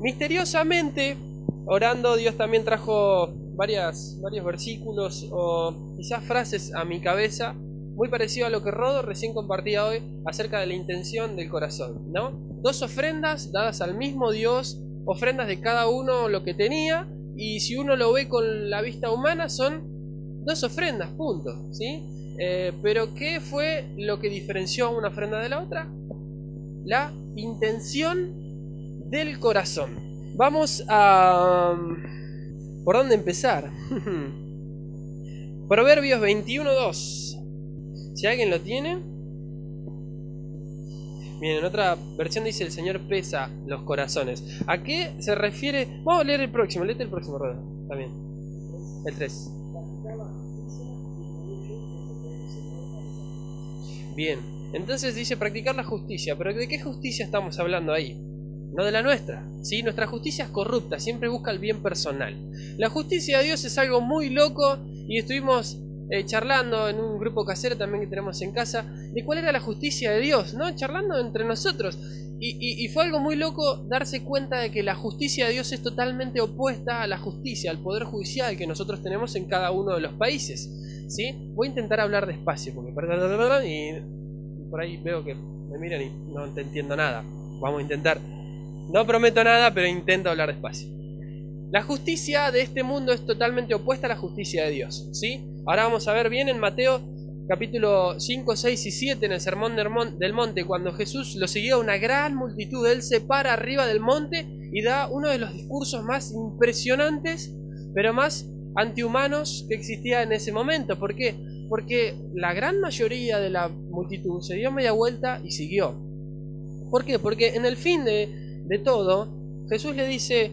misteriosamente, orando, Dios también trajo varias, varios versículos o quizás frases a mi cabeza, muy parecido a lo que Rodo recién compartía hoy acerca de la intención del corazón, ¿no? Dos ofrendas dadas al mismo Dios, ofrendas de cada uno lo que tenía, y si uno lo ve con la vista humana son dos ofrendas, punto, ¿sí? Eh, pero ¿qué fue lo que diferenció una ofrenda de la otra? La intención del corazón. Vamos a... ¿Por dónde empezar? Proverbios 21.2. Si alguien lo tiene. Bien, en otra versión dice el Señor pesa los corazones. ¿A qué se refiere? Vamos a leer el próximo, léete el próximo, Roda. También. El 3. Bien, entonces dice practicar la justicia, pero ¿de qué justicia estamos hablando ahí? No de la nuestra, ¿sí? Nuestra justicia es corrupta, siempre busca el bien personal. La justicia de Dios es algo muy loco y estuvimos eh, charlando en un grupo casero también que tenemos en casa de cuál era la justicia de Dios, ¿no? Charlando entre nosotros. Y, y, fue algo muy loco darse cuenta de que la justicia de Dios es totalmente opuesta a la justicia, al poder judicial que nosotros tenemos en cada uno de los países. ¿sí? Voy a intentar hablar despacio, porque y por ahí veo que me miran y no te entiendo nada. Vamos a intentar. No prometo nada, pero intento hablar despacio. La justicia de este mundo es totalmente opuesta a la justicia de Dios, ¿sí? Ahora vamos a ver bien en Mateo capítulo 5, 6 y 7 en el sermón del monte, cuando Jesús lo seguía una gran multitud, él se para arriba del monte y da uno de los discursos más impresionantes, pero más antihumanos que existía en ese momento. ¿Por qué? Porque la gran mayoría de la multitud se dio media vuelta y siguió. ¿Por qué? Porque en el fin de, todo, Jesús le dice,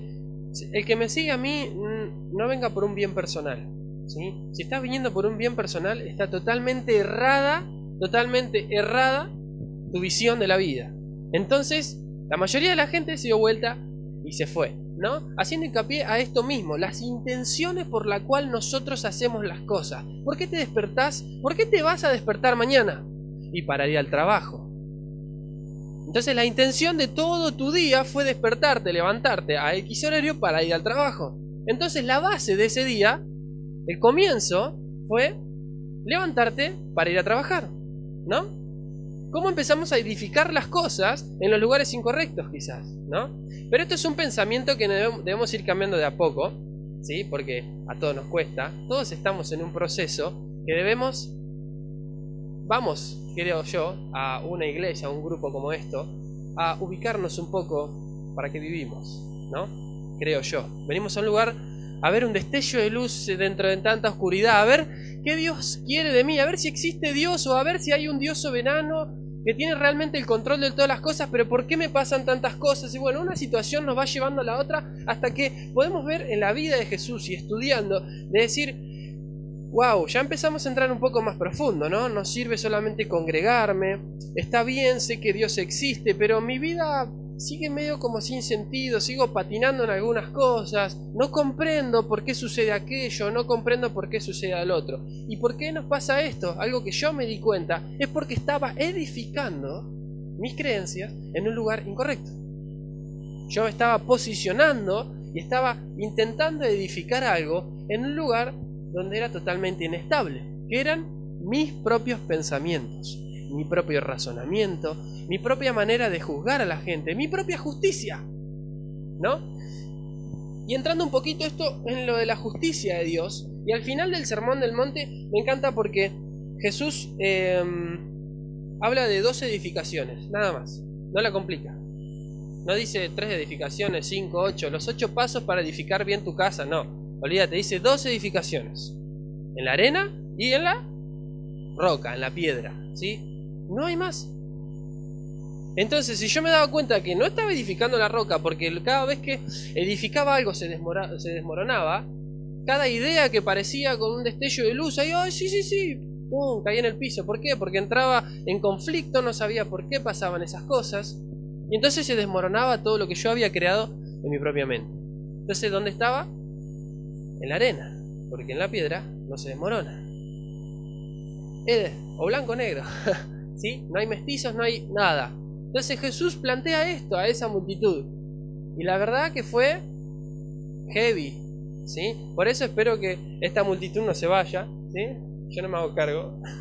el que me sigue a mí mm, no venga por un bien personal. Si estás viniendo por un bien personal, está totalmente errada, totalmente errada tu visión de la vida. Entonces, la mayoría de la gente se dio vuelta y se fue. ¿no? Haciendo hincapié a esto mismo, las intenciones por la cual nosotros hacemos las cosas. ¿Por qué te despertás? ¿Por qué te vas a despertar mañana? Y para ir al trabajo. Entonces la intención de todo tu día fue despertarte, levantarte a X horario para ir al trabajo. Entonces la base de ese día, el comienzo, fue levantarte para ir a trabajar, ¿no? ¿Cómo empezamos a edificar las cosas en los lugares incorrectos quizás, ¿no? Pero esto es un pensamiento que debemos ir cambiando de a poco, ¿sí? Porque a todos nos cuesta. Todos estamos en un proceso que debemos, vamos, creo yo, a una iglesia, a un grupo como esto, a ubicarnos un poco para que vivimos, ¿no? Creo yo. Venimos a un lugar a ver un destello de luz dentro de tanta oscuridad, a ver qué Dios quiere de mí, a ver si existe Dios o a ver si hay un Dios soberano que tiene realmente el control de todas las cosas, pero ¿por qué me pasan tantas cosas? Y bueno, una situación nos va llevando a la otra hasta que podemos ver en la vida de Jesús y estudiando, de decir, wow, ya empezamos a entrar un poco más profundo, ¿no? No sirve solamente congregarme, está bien, sé que Dios existe, pero mi vida sigue medio como sin sentido, sigo patinando en algunas cosas, no comprendo por qué sucede aquello, no comprendo por qué sucede al otro. ¿Y por qué nos pasa esto? Algo que yo me di cuenta es porque estaba edificando mis creencias en un lugar incorrecto. Yo estaba posicionando y estaba intentando edificar algo en un lugar donde era totalmente inestable, que eran mis propios pensamientos mi propio razonamiento, mi propia manera de juzgar a la gente, mi propia justicia. ¿No? Y entrando un poquito esto en lo de la justicia de Dios, y al final del Sermón del Monte me encanta porque Jesús em, habla de dos edificaciones, nada más, no la complica. No dice tres edificaciones, cinco, ocho, los ocho pasos para edificar bien tu casa, no. Olvídate, dice dos edificaciones. En la arena y en la roca, en la piedra. ¿Sí? No hay más. Entonces, si yo me daba cuenta que no estaba edificando la roca, porque cada vez que edificaba algo se, desmoronaba, cada idea que parecía con un destello de luz, ahí, ¡ay, sí, sí, sí! ¡Pum! Caía en el piso. ¿Por qué? Porque entraba en conflicto, no sabía por qué pasaban esas cosas. Y entonces se desmoronaba todo lo que yo había creado en mi propia mente. Entonces, ¿dónde estaba? En la arena. Porque en la piedra no se desmorona. Es o blanco o negro. No hay mestizos, no hay nada. Entonces Jesús plantea esto a esa multitud. Y la verdad que fue heavy, ¿sí? Por eso espero que esta multitud no se vaya, ¿sí? Yo no me hago cargo.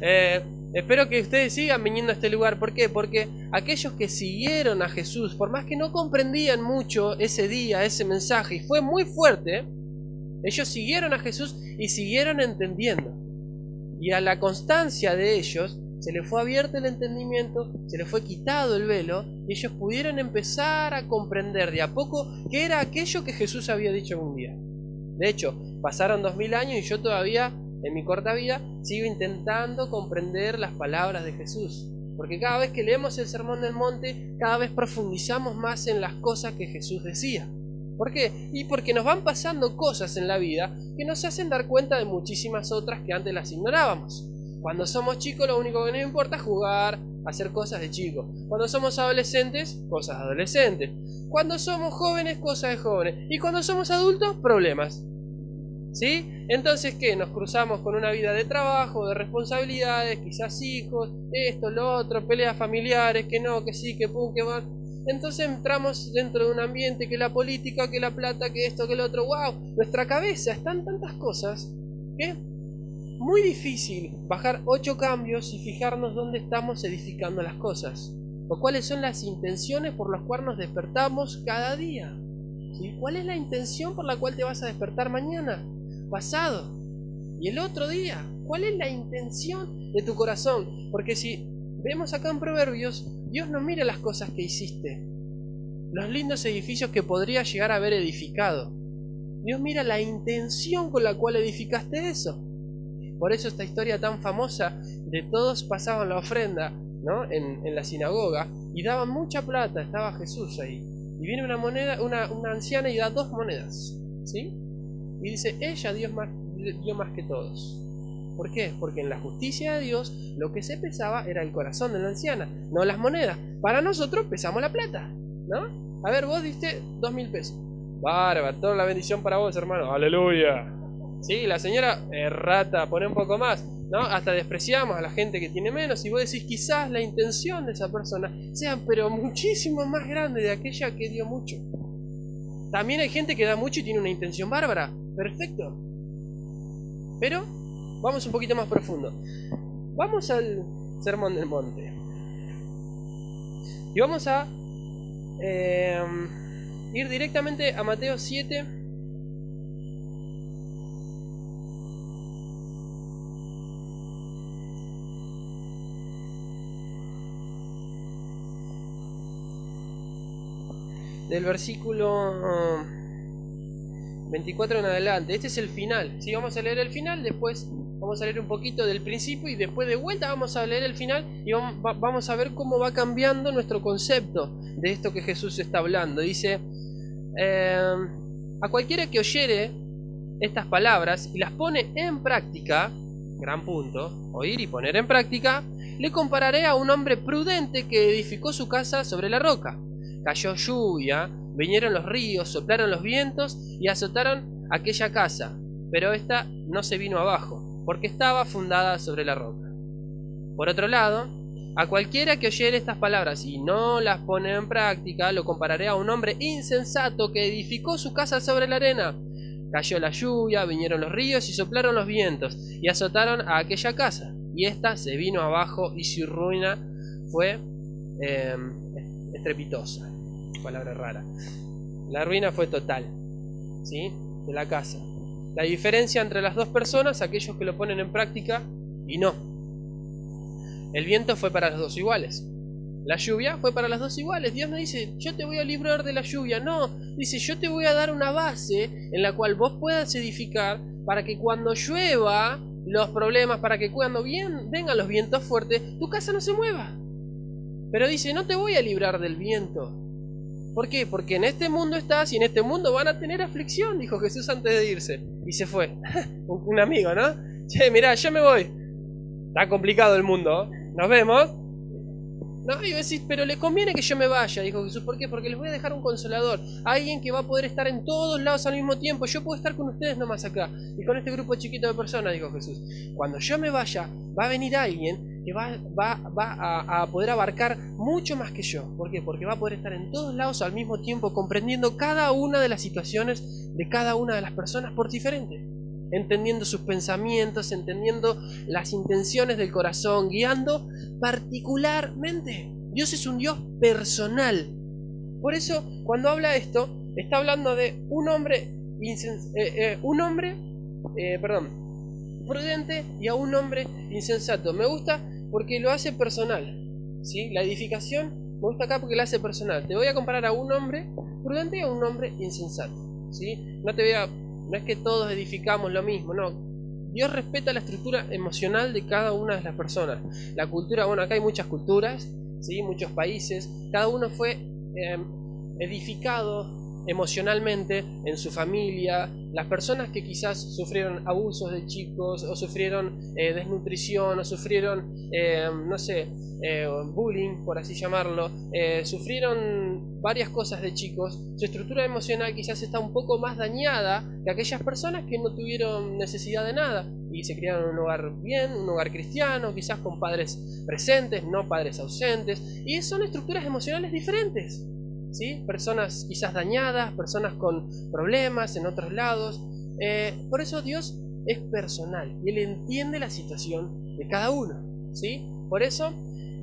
Eh, espero que ustedes sigan viniendo a este lugar. ¿Por qué? Porque aquellos que siguieron a Jesús, por más que no comprendían mucho ese día, ese mensaje, y fue muy fuerte, ellos siguieron a Jesús y siguieron entendiendo. Y a la constancia de ellos se les fue abierto el entendimiento, se les fue quitado el velo y ellos pudieron empezar a comprender de a poco qué era aquello que Jesús había dicho un día. De hecho, pasaron dos mil años y yo todavía, en mi corta vida, sigo intentando comprender las palabras de Jesús. Porque cada vez que leemos el Sermón del Monte, cada vez profundizamos más en las cosas que Jesús decía. ¿Por qué? Y porque nos van pasando cosas en la vida que nos hacen dar cuenta de muchísimas otras que antes las ignorábamos. Cuando somos chicos lo único que nos importa es jugar, hacer cosas de chicos. Cuando somos adolescentes, cosas de adolescentes. Cuando somos jóvenes, cosas de jóvenes. Y cuando somos adultos, problemas. ¿Sí? Entonces, ¿qué? Nos cruzamos con una vida de trabajo, de responsabilidades, quizás hijos, esto, lo otro, peleas familiares, que no, que sí, que pum, que van. Entonces entramos dentro de un ambiente que la política, que la plata, que esto, que lo otro. ¡Wow! Nuestra cabeza están tantas cosas que muy difícil bajar ocho cambios y fijarnos dónde estamos edificando las cosas, o cuáles son las intenciones por las cuales nos despertamos cada día. ¿Cuál es la intención por la cual te vas a despertar mañana, pasado y el otro día? ¿Cuál es la intención de tu corazón? Porque si vemos acá en Proverbios, Dios no mira las cosas que hiciste, los lindos edificios que podrías llegar a haber edificado. Dios mira la intención con la cual edificaste eso. Por eso esta historia tan famosa de todos pasaban la ofrenda ¿no? en, la sinagoga y daban mucha plata, estaba Jesús ahí. Y viene una moneda, una, anciana y da dos monedas. ¿Sí? Y dice, ella dio más, dio más que todos. ¿Por qué? Porque en la justicia de Dios lo que se pesaba era el corazón de la anciana, no las monedas. Para nosotros pesamos la plata, ¿no? A ver, vos diste dos mil pesos. Bárbaro, toda la bendición para vos, hermano. Aleluya. Sí, la señora eh, rata, pone un poco más, ¿no? Hasta despreciamos a la gente que tiene menos y vos decís quizás la intención de esa persona sea pero muchísimo más grande de aquella que dio mucho. También hay gente que da mucho y tiene una intención bárbara. Perfecto. Pero vamos un poquito más profundo. Vamos al Sermón del Monte. Y vamos a eh, ir directamente a Mateo 7 del versículo 24 en adelante. Este es el final. Si vamos a leer el final, después vamos a leer un poquito del principio y después de vuelta vamos a leer el final y vamos a ver cómo va cambiando nuestro concepto de esto que Jesús está hablando. Dice, em, a cualquiera que oyere estas palabras y las pone en práctica, gran punto, oír y poner en práctica, le compararé a un hombre prudente que edificó su casa sobre la roca. Cayó lluvia, vinieron los ríos, soplaron los vientos y azotaron aquella casa, pero ésta no se vino abajo, porque estaba fundada sobre la roca. Por otro lado, a cualquiera que oyere estas palabras y no las pone en práctica, lo compararé a un hombre insensato que edificó su casa sobre la arena. Cayó la lluvia, vinieron los ríos y soplaron los vientos y azotaron a aquella casa. Y ésta se vino abajo y su ruina fue eh, estrepitosa palabra rara. La ruina fue total, ¿sí? De la casa. La diferencia entre las dos personas, aquellos que lo ponen en práctica y no. El viento fue para los dos iguales. La lluvia fue para las dos iguales. Dios no dice, yo te voy a librar de la lluvia. No, dice, yo te voy a dar una base en la cual vos puedas edificar para que cuando llueva los problemas, para que cuando vengan los vientos fuertes, tu casa no se mueva. Pero dice, no te voy a librar del viento, ¿Por qué? Porque en este mundo estás y en este mundo van a tener aflicción, dijo Jesús antes de irse. Y se fue. Un amigo, ¿no? Che, mirá, yo me voy. Está complicado el mundo. Nos vemos. No, y decís, pero le conviene que yo me vaya, dijo Jesús. ¿Por qué? Porque les voy a dejar un consolador. Alguien que va a poder estar en todos lados al mismo tiempo. Yo puedo estar con ustedes nomás acá. Y con este grupo chiquito de personas, dijo Jesús. Cuando yo me vaya, va a venir alguien va, a, poder abarcar mucho más que yo. ¿Por qué? Porque va a poder estar en todos lados al mismo tiempo, comprendiendo cada una de las situaciones de cada una de las personas por diferente. Entendiendo sus pensamientos, entendiendo las intenciones del corazón, guiando particularmente. Dios es un Dios personal. Por eso, cuando habla esto, está hablando de un hombre, eh, eh, un hombre, eh, perdón, prudente y a un hombre insensato. Me gusta porque lo hace personal. ¿sí? La edificación me gusta acá porque la hace personal. Te voy a comparar a un hombre prudente y a un hombre insensato. ¿sí? No te voy a, no es que todos edificamos lo mismo, no. Dios respeta la estructura emocional de cada una de las personas. La cultura, bueno, acá hay muchas culturas, ¿sí? muchos países. Cada uno fue eh, edificado emocionalmente en su familia, las personas que quizás sufrieron abusos de chicos o sufrieron eh, desnutrición o sufrieron, eh, no sé, eh, bullying, por así llamarlo, sufrieron varias cosas de chicos, su estructura emocional quizás está un poco más dañada que aquellas personas que no tuvieron necesidad de nada y se criaron en un hogar bien, un hogar cristiano, quizás con padres presentes, no padres ausentes, y son estructuras emocionales diferentes. Personas quizás dañadas, personas con problemas en otros lados. Eh, por eso Dios es personal y Él entiende la situación de cada uno, ¿sí? Por eso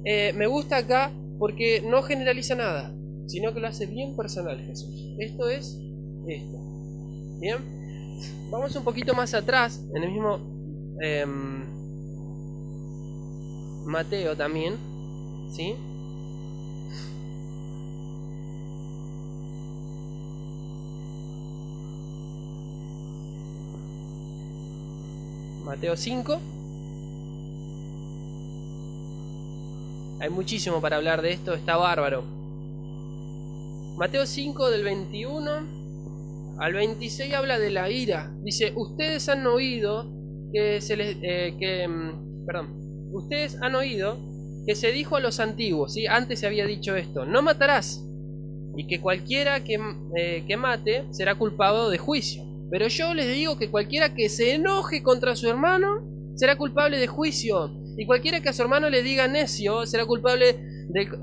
eh, me gusta acá porque no generaliza nada, sino que lo hace bien personal Jesús. Esto es esto. Bien, vamos un poquito más atrás, en el mismo em, Mateo también, ¿sí? Mateo 5. Hay muchísimo para hablar de esto, está bárbaro. Mateo 5 del 21 al 26 habla de la ira. Dice, ustedes han oído que se les... Eh, que, mm, perdón. Ustedes han oído que se dijo a los antiguos, ¿sí? antes se había dicho esto, no matarás, y que cualquiera que, eh, que mate será culpado de juicio. Pero yo les digo que cualquiera que se enoje contra su hermano será culpable de juicio. Y cualquiera que a su hermano le diga necio será culpable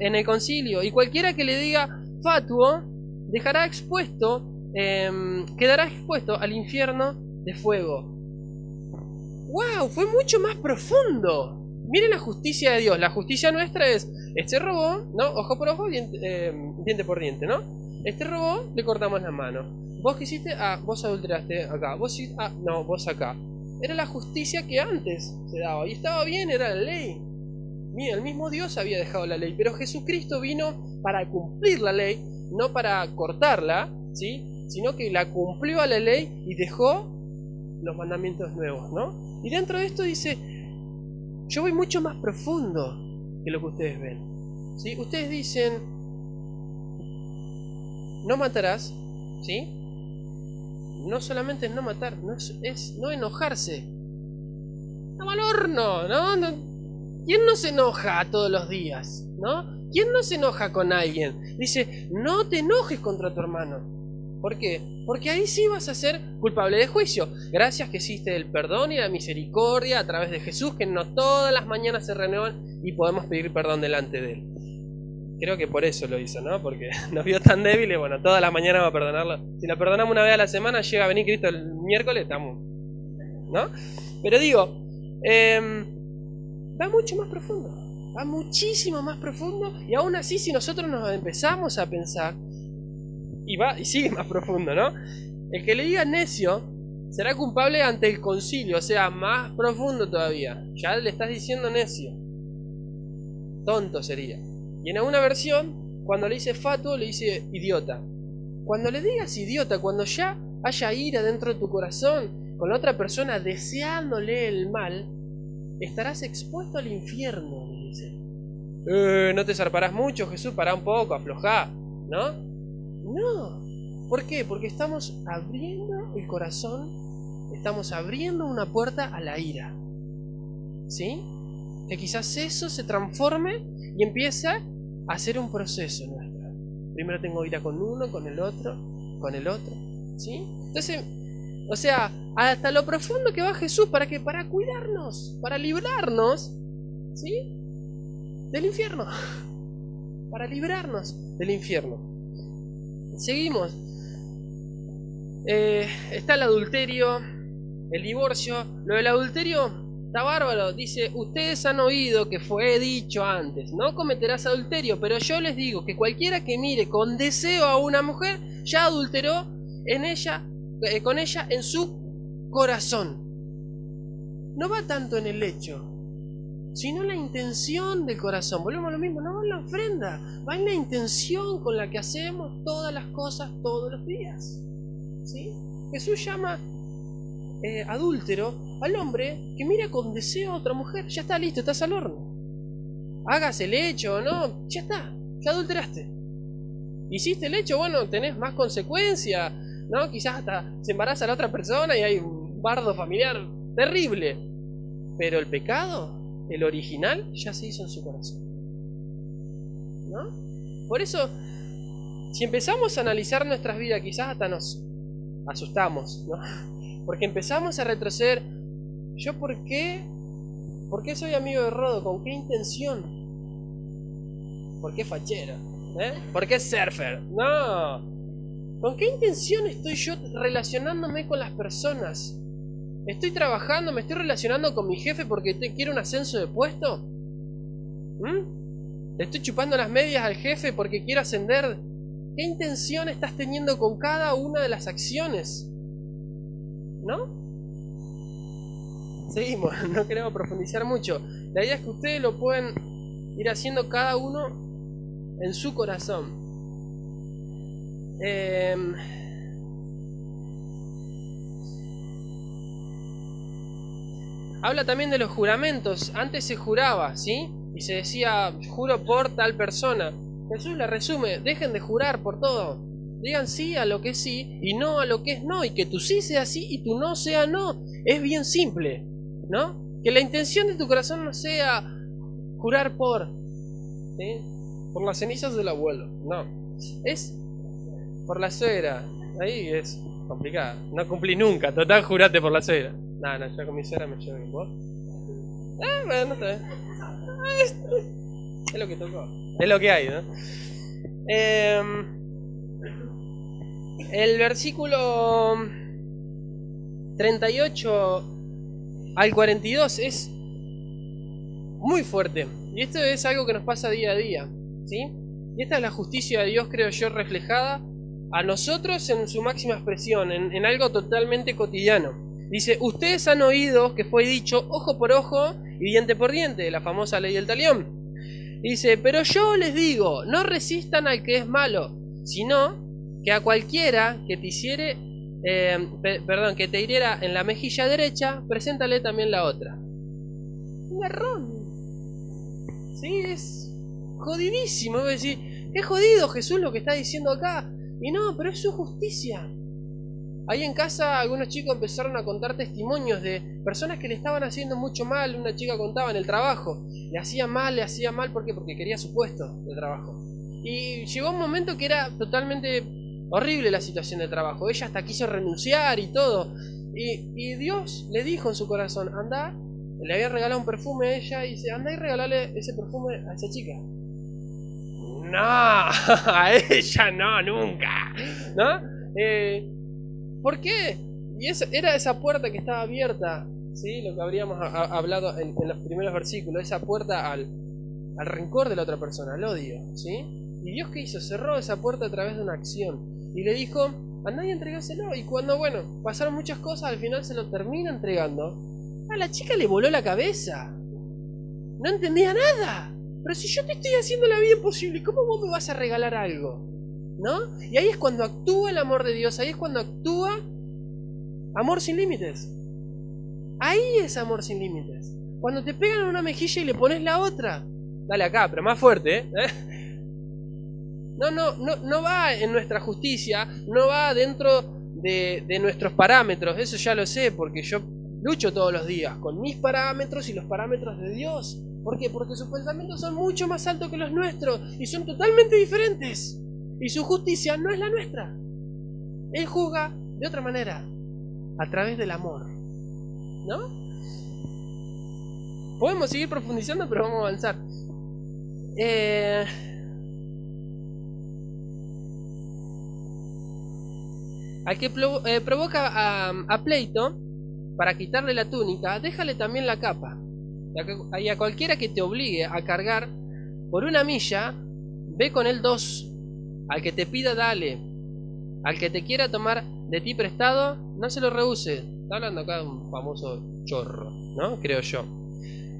en el concilio. Y cualquiera que le diga fatuo dejará expuesto, em, quedará expuesto al infierno de fuego. ¡Wow! Fue mucho más profundo. Miren la justicia de Dios. La justicia nuestra es, este robó, ¿no? Ojo por ojo, diente, em, diente por diente, ¿no? Este robó, le cortamos la mano. Vos quisiste, ah, vos adulteraste acá. Vos ah, no, vos acá. Era la justicia que antes se daba. Y estaba bien, era la ley. Mira, el mismo Dios había dejado la ley. Pero Jesucristo vino para cumplir la ley, no para cortarla, ¿sí? Sino que la cumplió a la ley y dejó los mandamientos nuevos, ¿no? Y dentro de esto dice, yo voy mucho más profundo que lo que ustedes ven. ¿sí? Ustedes dicen, no matarás, ¿sí? No solamente es no matar, no es, no enojarse. No al horno, ¿no? ¿Quién no se enoja todos los días? ¿No? ¿Quién no se enoja con alguien? Dice, no te enojes contra tu hermano. ¿Por qué? Porque ahí sí vas a ser culpable de juicio. Gracias que existe el perdón y la misericordia a través de Jesús, que no todas las mañanas se renuevan y podemos pedir perdón delante de Él. Creo que por eso lo hizo, ¿no? Porque nos vio tan débiles, bueno, toda la mañana va a perdonarlo. Si la perdonamos una vez a la semana, llega a venir Cristo el miércoles, estamos. ¿No? Pero digo, eh, va mucho más profundo. Va muchísimo más profundo. Y aún así, si nosotros nos empezamos a pensar, y va, y sigue más profundo, ¿no? El que le diga necio será culpable ante el concilio, o sea, más profundo todavía. Ya le estás diciendo necio. Tonto sería. Y en alguna versión, cuando le dice fatuo, le dice idiota. Cuando le digas idiota, cuando ya haya ira dentro de tu corazón con la otra persona deseándole el mal, estarás expuesto al infierno, dice. Eh, no te zarparás mucho, Jesús, para un poco, aflojá, ¿no? No. ¿Por qué? Porque estamos abriendo el corazón, estamos abriendo una puerta a la ira. ¿Sí? Que quizás eso se transforme y empieza hacer un proceso nuestro. Primero tengo ira con uno, con el otro, con el otro. ¿Sí? Entonces, o sea, hasta lo profundo que va Jesús, ¿para que Para cuidarnos, para librarnos ¿sí? Del infierno. Para librarnos del infierno. Seguimos. Eh, está el adulterio, el divorcio. Lo del adulterio está bárbaro. Dice, ustedes han oído que fue dicho antes, no cometerás adulterio, pero yo les digo que cualquiera que mire con deseo a una mujer, ya adulteró en ella, eh, con ella en su corazón. No va tanto en el hecho, sino en la intención del corazón. Volvemos a lo mismo, no va en la ofrenda, va en la intención con la que hacemos todas las cosas todos los días. ¿Sí? Jesús llama eh, adúltero al hombre que mira con deseo a otra mujer. Ya está listo, estás al horno. Hagas el hecho, ¿no? Ya está, ya adulteraste. Hiciste el hecho, bueno, tenés más consecuencia, ¿no? Quizás hasta se embaraza la otra persona y hay un bardo familiar terrible. Pero el pecado, el original, ya se hizo en su corazón. ¿No? Por eso, si empezamos a analizar nuestras vidas, quizás hasta nos asustamos, ¿no? Porque empezamos a retroceder. ¿Yo por qué? ¿Por qué soy amigo de Rodo? ¿Con qué intención? ¿Por qué fachero? ¿Eh? ¿Por qué surfer? No. ¿Con qué intención estoy yo relacionándome con las personas? ¿Estoy trabajando, me estoy relacionando con mi jefe porque te quiero un ascenso de puesto? ¿Mm? ¿Le estoy chupando las medias al jefe porque quiero ascender? ¿Qué intención estás teniendo con cada una de las acciones? ¿No? Seguimos, no queremos profundizar mucho. La idea es que ustedes lo pueden ir haciendo cada uno en su corazón. Em, habla también de los juramentos. Antes se juraba, ¿sí? Y se decía, juro por tal persona. Jesús la resume, dejen de jurar por todo. Digan sí a lo que es sí y no a lo que es no. Y que tu sí sea sí y tu no sea no. Es bien simple, ¿no? Que la intención de tu corazón no sea jurar por, ¿sí? Por las cenizas del abuelo, no. Es por la suegra. Ahí es complicado. No cumplí nunca. Total, jurate por la suegra. No, no, yo con mi suegra me llevo bien. ¿Vos? Eh, bueno, está bien. Es lo que tocó. Es lo que hay, ¿no? Eh, el versículo 38 al 42 es muy fuerte. Y esto es algo que nos pasa día a día. ¿sí? Y esta es la justicia de Dios, creo yo, reflejada a nosotros en su máxima expresión, en, algo totalmente cotidiano. Dice, ustedes han oído que fue dicho ojo por ojo y diente por diente, la famosa ley del talión. Dice, pero yo les digo, no resistan al que es malo, sino que a cualquiera que te hiciere, eh, perdón, que te hiriera en la mejilla derecha, preséntale también la otra. Un garrón. Sí, es jodidísimo. A decir, es jodido Jesús lo que está diciendo acá. Y no, pero es su justicia. Ahí en casa algunos chicos empezaron a contar testimonios de personas que le estaban haciendo mucho mal. Una chica contaba en el trabajo. Le hacía mal, le hacía mal, ¿por qué? Porque quería su puesto de trabajo. Y llegó un momento que era totalmente horrible la situación de trabajo. Ella hasta quiso renunciar y todo. Y, Dios le dijo en su corazón, anda, le había regalado un perfume a ella y dice, anda y regalale ese perfume a esa chica. No, a ella no, nunca. ¿No? Eh, ¿Por qué? Y eso, era esa puerta que estaba abierta, ¿sí? Lo que habríamos hablado en, los primeros versículos, esa puerta al, al rencor de la otra persona, al odio, ¿sí? ¿Y Dios qué hizo? Cerró esa puerta a través de una acción. Y le dijo, andá y entregáselo. Y cuando, bueno, pasaron muchas cosas, al final se lo termina entregando. A la chica le voló la cabeza. No entendía nada. Pero si yo te estoy haciendo la vida imposible, ¿cómo vos me vas a regalar algo? ¿No? Y ahí es cuando actúa el amor de Dios, ahí es cuando actúa amor sin límites. Ahí es amor sin límites. Cuando te pegan una mejilla y le pones la otra. Dale acá, pero más fuerte, ¿eh? No, no, no, no va en nuestra justicia, no va dentro de, de nuestros parámetros. Eso ya lo sé, porque yo lucho todos los días con mis parámetros y los parámetros de Dios. ¿Por qué? Porque sus pensamientos son mucho más altos que los nuestros y son totalmente diferentes. Y su justicia no es la nuestra. Él juzga de otra manera, a través del amor. ¿No? Podemos seguir profundizando, pero vamos a avanzar. Eh, al que eh, provoca a, pleito para quitarle la túnica, déjale también la capa. Y a cualquiera que te obligue a cargar por una milla, ve con él dos. Al que te pida, dale. Al que te quiera tomar de ti prestado, no se lo rehúse. Está hablando acá un famoso chorro, ¿no? Creo yo.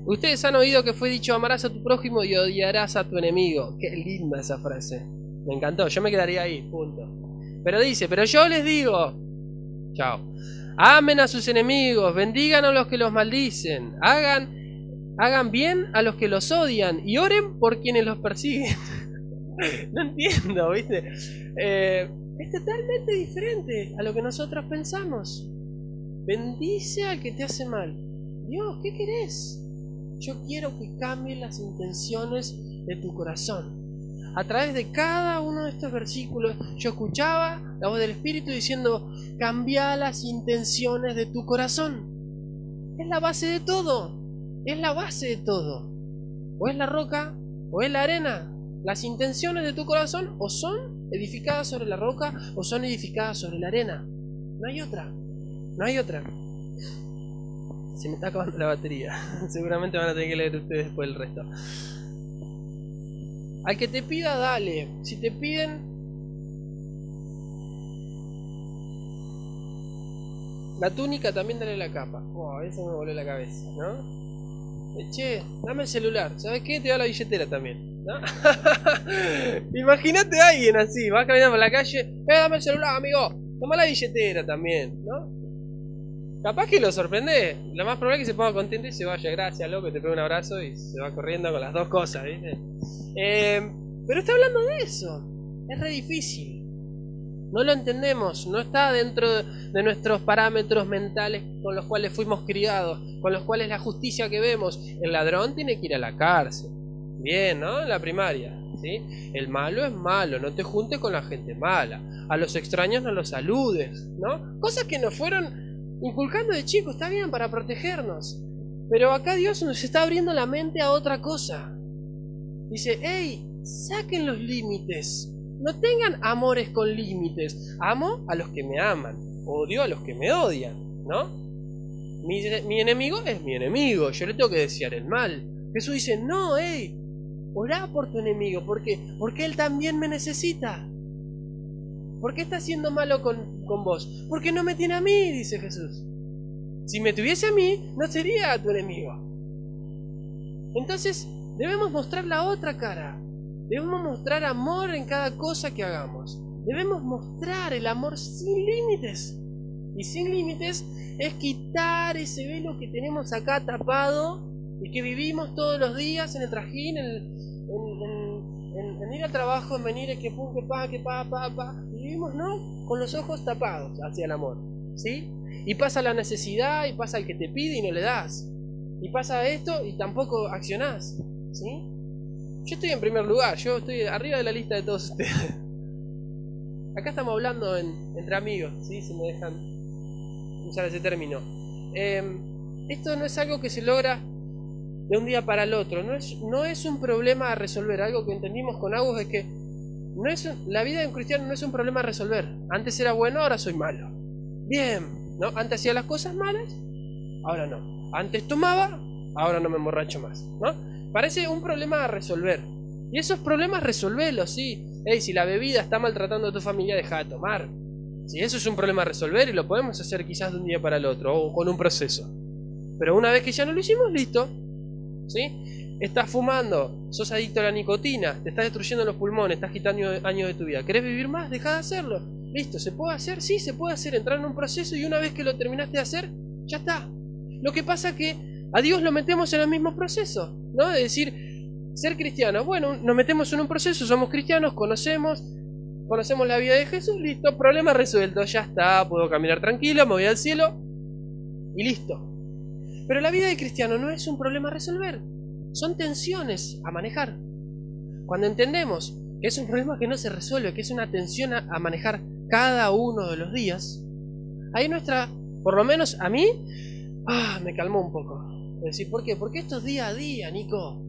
Ustedes han oído que fue dicho amarás a tu prójimo y odiarás a tu enemigo. Qué linda esa frase. Me encantó, yo me quedaría ahí, punto. Pero dice, pero yo les digo, chao, amen a sus enemigos, bendigan a los que los maldicen, hagan, hagan bien a los que los odian y oren por quienes los persiguen. no entiendo, ¿viste? Eh, es totalmente diferente a lo que nosotros pensamos. Bendice al que te hace mal. Dios, ¿qué querés? Yo quiero que cambien las intenciones de tu corazón a través de cada uno de estos versículos, yo escuchaba la voz del Espíritu diciendo, cambia las intenciones de tu corazón. Es la base de todo, es la base de todo. O es la roca o es la arena. Las intenciones de tu corazón o son edificadas sobre la roca o son edificadas sobre la arena. No hay otra, no hay otra. Se me está acabando la batería. Seguramente van a tener que leer ustedes después el resto. Al que te pida, dale. Si te piden... La túnica también dale la capa. Oh, eso me voló la cabeza, ¿no? Eh, che, dame el celular. ¿Sabes qué? Te da la billetera también. ¿no? Imagínate a alguien así, vas caminando por la calle, eh, dame el celular, amigo. Toma la billetera también, ¿no? Capaz que lo sorprende. Lo más probable es que se ponga contento y se vaya. Gracias, loco, te pega un abrazo y se va corriendo con las dos cosas, ¿viste? Eh, pero está hablando de eso. Es re difícil. No lo entendemos, no está dentro de nuestros parámetros mentales con los cuales fuimos criados, con los cuales la justicia que vemos. El ladrón tiene que ir a la cárcel. Bien, ¿no? La primaria. ¿sí? El malo es malo, no te juntes con la gente mala. A los extraños no los saludes, ¿no? Cosas que nos fueron inculcando de chicos, está bien, para protegernos. Pero acá Dios nos está abriendo la mente a otra cosa. Dice, hey, saquen los límites. No tengan amores con límites. Amo a los que me aman. Odio a los que me odian, ¿no? Mi, enemigo es mi enemigo. Yo le tengo que desear el mal. Jesús dice, no, hey, orá por tu enemigo. ¿Por qué? Porque él también me necesita. ¿Por qué está siendo malo con, vos? Porque no me tiene a mí, dice Jesús. Si me tuviese a mí, no sería tu enemigo. Entonces, Debemos mostrar la otra cara. Debemos mostrar amor en cada cosa que hagamos. Debemos mostrar el amor sin límites. Y sin límites es quitar ese velo que tenemos acá tapado y que vivimos todos los días en el trajín, en, ir al trabajo, en venir, que pum, que pa, que pa, pa, pa. vivimos, ¿no? Con los ojos tapados hacia el amor. ¿Sí? Y pasa la necesidad, y pasa el que te pide y no le das. Y pasa esto y tampoco accionás. ¿Sí? Yo estoy en primer lugar, yo estoy arriba de la lista de todos ustedes. Acá estamos hablando entre amigos, ¿sí? Si me dejan usar ese término. Em, esto no es algo que se logra de un día para el otro, no es, no es un problema a resolver. Algo que entendimos con Agus es que no es, la vida de un cristiano no es un problema a resolver. Antes era bueno, ahora soy malo. Bien, ¿no? Antes hacía las cosas malas, ahora no. Antes tomaba, ahora no me emborracho más, ¿no? Parece un problema a resolver. Y esos problemas resolverlos, sí. Hey, si la bebida está maltratando a tu familia, deja de tomar. Si eso es un problema a resolver y lo podemos hacer quizás de un día para el otro o con un proceso. Pero una vez que ya no lo hicimos, listo. Estás fumando, sos adicto a la nicotina, te estás destruyendo los pulmones, estás quitando años de tu vida. ¿Querés vivir más? Deja de hacerlo. Listo, ¿se puede hacer? Sí, se puede hacer. Entrar en un proceso y una vez que lo terminaste de hacer, ya está. Lo que pasa que a Dios lo metemos en el mismo proceso. ¿no? De decir, ser cristiano. Bueno, nos metemos en un proceso, somos cristianos, conocemos, conocemos la vida de Jesús, listo, problema resuelto, ya está, puedo caminar tranquilo, me voy al cielo y listo. Pero la vida de cristiano no es un problema a resolver, son tensiones a manejar. Cuando entendemos que es un problema que no se resuelve, que es una tensión a, manejar cada uno de los días, ahí nuestra, por lo menos a mí, ah, me calmó un poco. Decir, ¿por qué? Porque esto es día a día, Nico.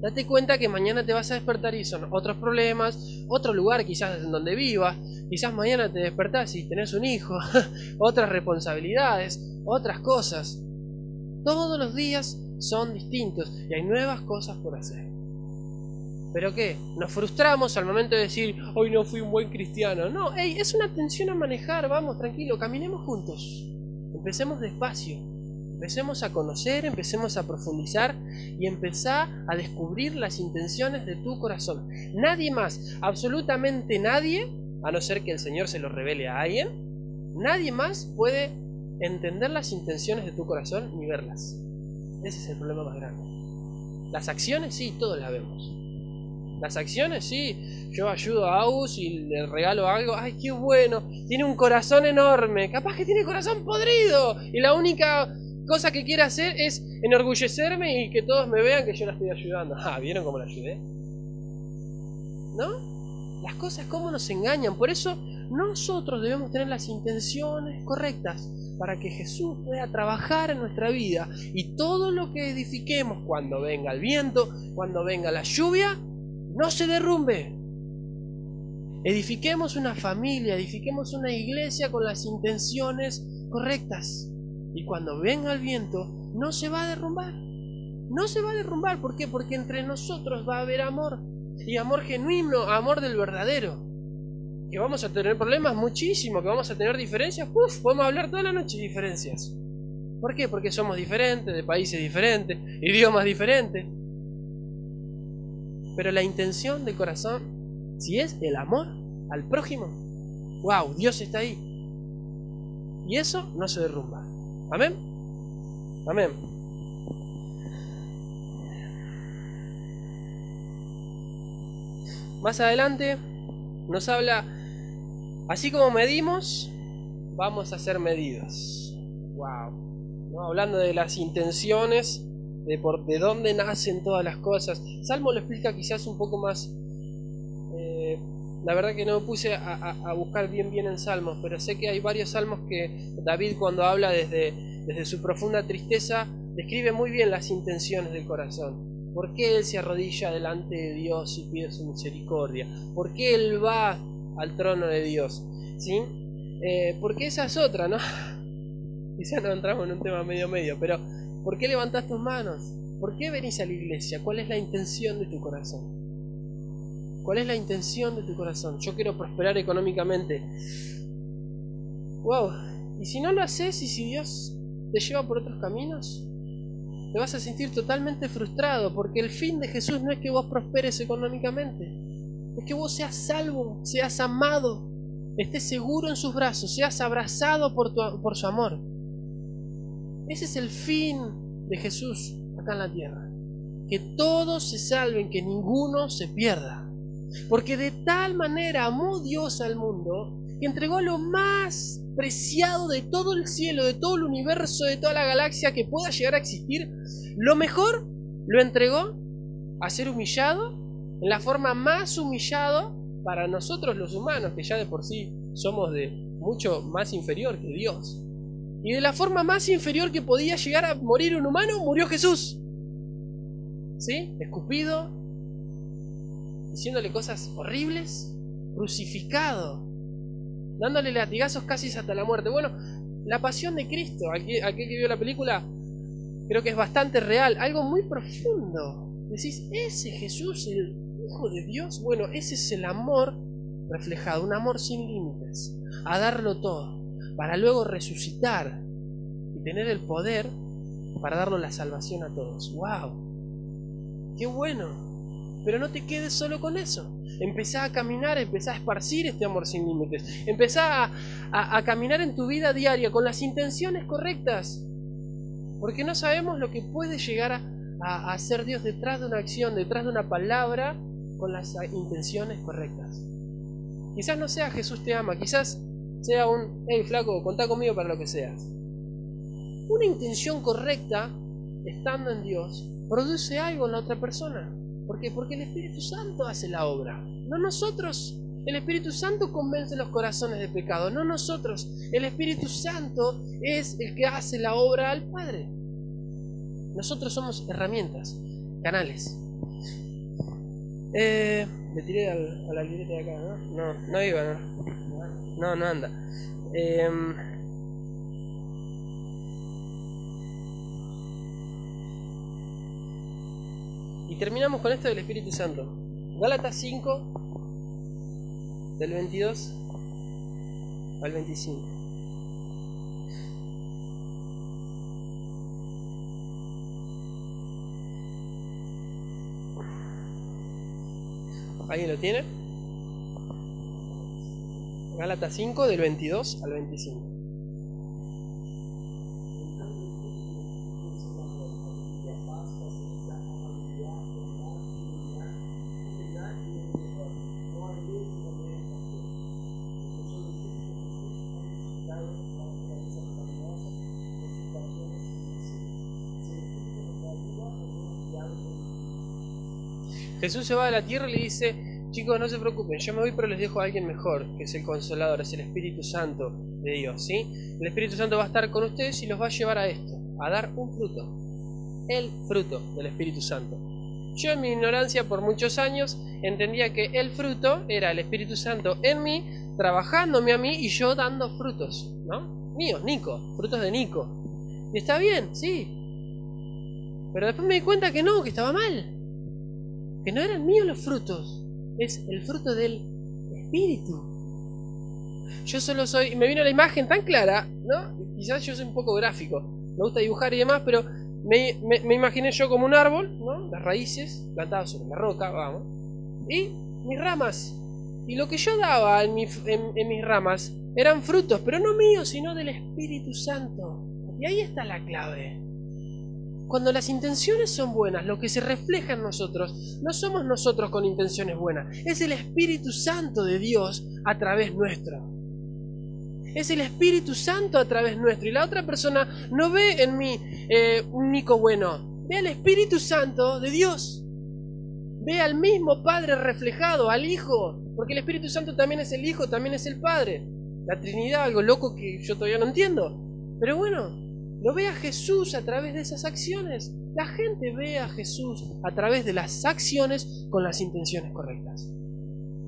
Date cuenta que mañana te vas a despertar y son otros problemas, otro lugar quizás en donde vivas, quizás mañana te despertás y tenés un hijo, otras responsabilidades, otras cosas. Todos los días son distintos y hay nuevas cosas por hacer. ¿Pero qué? Nos frustramos al momento de decir, hoy no fui un buen cristiano. No, hey, es una tensión a manejar, vamos, tranquilo, caminemos juntos. Empecemos despacio. Empecemos a conocer, empecemos a profundizar y empezar a descubrir las intenciones de tu corazón. Nadie más, absolutamente nadie, a no ser que el Señor se lo revele a alguien, nadie más puede entender las intenciones de tu corazón ni verlas. Ese es el problema más grande. Las acciones sí, todos las vemos. Las acciones sí, yo ayudo a Aus y le regalo algo, ay, qué bueno, tiene un corazón enorme, capaz que tiene corazón podrido y la única cosa que quiere hacer es enorgullecerme y que todos me vean que yo la estoy ayudando. Ah, ¿vieron cómo la ayudé? ¿No? Las cosas cómo nos engañan, por eso nosotros debemos tener las intenciones correctas para que Jesús pueda trabajar en nuestra vida y todo lo que edifiquemos cuando venga el viento, cuando venga la lluvia, no se derrumbe. Edifiquemos una familia, edifiquemos una iglesia con las intenciones correctas. Y cuando venga el viento, no se va a derrumbar. No se va a derrumbar. ¿Por qué? Porque entre nosotros va a haber amor. Y amor genuino, amor del verdadero que vamos a tener problemas muchísimo, que vamos a tener diferencias, uf, podemos hablar toda la noche de diferencias. ¿Por qué? Porque somos diferentes, de países diferentes, idiomas diferentes. Pero la intención del corazón, si es el amor al prójimo, wow, Dios está ahí. Y eso no se derrumba. Amén. Amén. Más adelante nos habla Así como medimos, vamos a ser medidos. Wow. Hablando de las intenciones, de por de dónde nacen todas las cosas. Salmo lo explica quizás un poco más. Eh, la verdad que no me puse a, buscar bien bien en salmos, pero sé que hay varios salmos que David cuando habla desde, desde su profunda tristeza describe muy bien las intenciones del corazón. ¿Por qué él se arrodilla delante de Dios y pide su misericordia? ¿Por qué él va al trono de Dios. ¿Sí? Eh, porque esa es otra, ¿no? Quizá no entramos en un tema medio medio, pero ¿por qué levantás tus manos? ¿Por qué venís a la iglesia? ¿Cuál es la intención de tu corazón? ¿Cuál es la intención de tu corazón? Yo quiero prosperar económicamente. Wow, y si no lo haces y si Dios te lleva por otros caminos, te vas a sentir totalmente frustrado porque el fin de Jesús no es que vos prosperes económicamente es que vos seas salvo, seas amado, estés seguro en sus brazos, seas abrazado por, por su amor. Ese es el fin de Jesús acá en la tierra. Que todos se salven, que ninguno se pierda. Porque de tal manera amó Dios al mundo que entregó lo más preciado de todo el cielo, de todo el universo, de toda la galaxia que pueda llegar a existir. Lo mejor lo entregó a ser humillado en la forma más humillado para nosotros los humanos, que ya de por sí somos de mucho más inferior que Dios. Y de la forma más inferior que podía llegar a morir un humano, murió Jesús. ¿Sí? Escupido, diciéndole cosas horribles, crucificado, dándole latigazos casi hasta la muerte. Bueno, la pasión de Cristo, aquel, aquel que vio la película, creo que es bastante real, algo muy profundo. Decís, ese Jesús, el Hijo de Dios, bueno, ese es el amor reflejado, un amor sin límites, a darlo todo, para luego resucitar y tener el poder para darnos la salvación a todos. ¡Wow! ¡Qué bueno! Pero no te quedes solo con eso. Empezá a caminar, empezá a esparcir este amor sin límites. Empezá a, a, caminar en tu vida diaria con las intenciones correctas. Porque no sabemos lo que puede llegar a, a hacer Dios detrás de una acción, detrás de una palabra con las intenciones correctas. Quizás no sea Jesús te ama, quizás sea un, hey flaco, contá conmigo para lo que seas. Una intención correcta, estando en Dios, produce algo en la otra persona. ¿Por qué? Porque el Espíritu Santo hace la obra, no nosotros. El Espíritu Santo convence los corazones de pecado, no nosotros. El Espíritu Santo es el que hace la obra al Padre. Nosotros somos herramientas, canales. Eh, le tiré al, a la libreta de acá, ¿no? No, no iba, ¿no? No, no anda. Eh, y terminamos con esto del Espíritu Santo. Gálatas 5, del 22 al 25. ¿Alguien lo tiene? Gálatas 5 del 22 al 25. Jesús se va de la tierra y le dice, chicos, no se preocupen, yo me voy pero les dejo a alguien mejor, que es el consolador, es el Espíritu Santo de Dios, ¿sí? El Espíritu Santo va a estar con ustedes y los va a llevar a esto, a dar un fruto, el fruto del Espíritu Santo. Yo en mi ignorancia por muchos años entendía que el fruto era el Espíritu Santo en mí, trabajándome a mí y yo dando frutos, ¿no? Míos, Nico, frutos de Nico. Y está bien, sí. Pero después me di cuenta que no, que estaba mal que no eran míos los frutos, es el fruto del Espíritu. Yo solo soy, me vino la imagen tan clara, ¿no? Quizás yo soy un poco gráfico, me gusta dibujar y demás, pero me, me, imaginé yo como un árbol, ¿no? Las raíces plantadas sobre la roca, vamos, y mis ramas. Y lo que yo daba en, en mis ramas eran frutos, pero no míos, sino del Espíritu Santo. Y ahí está la clave. Cuando las intenciones son buenas, lo que se refleja en nosotros, no somos nosotros con intenciones buenas, es el Espíritu Santo de Dios a través nuestro. Es el Espíritu Santo a través nuestro. Y la otra persona no ve en mí eh, un Nico bueno, ve al Espíritu Santo de Dios. Ve al mismo Padre reflejado, al Hijo, porque el Espíritu Santo también es el Hijo, también es el Padre. La Trinidad, algo loco que yo todavía no entiendo. Pero bueno, lo ve a Jesús a través de esas acciones. La gente ve a Jesús a través de las acciones con las intenciones correctas.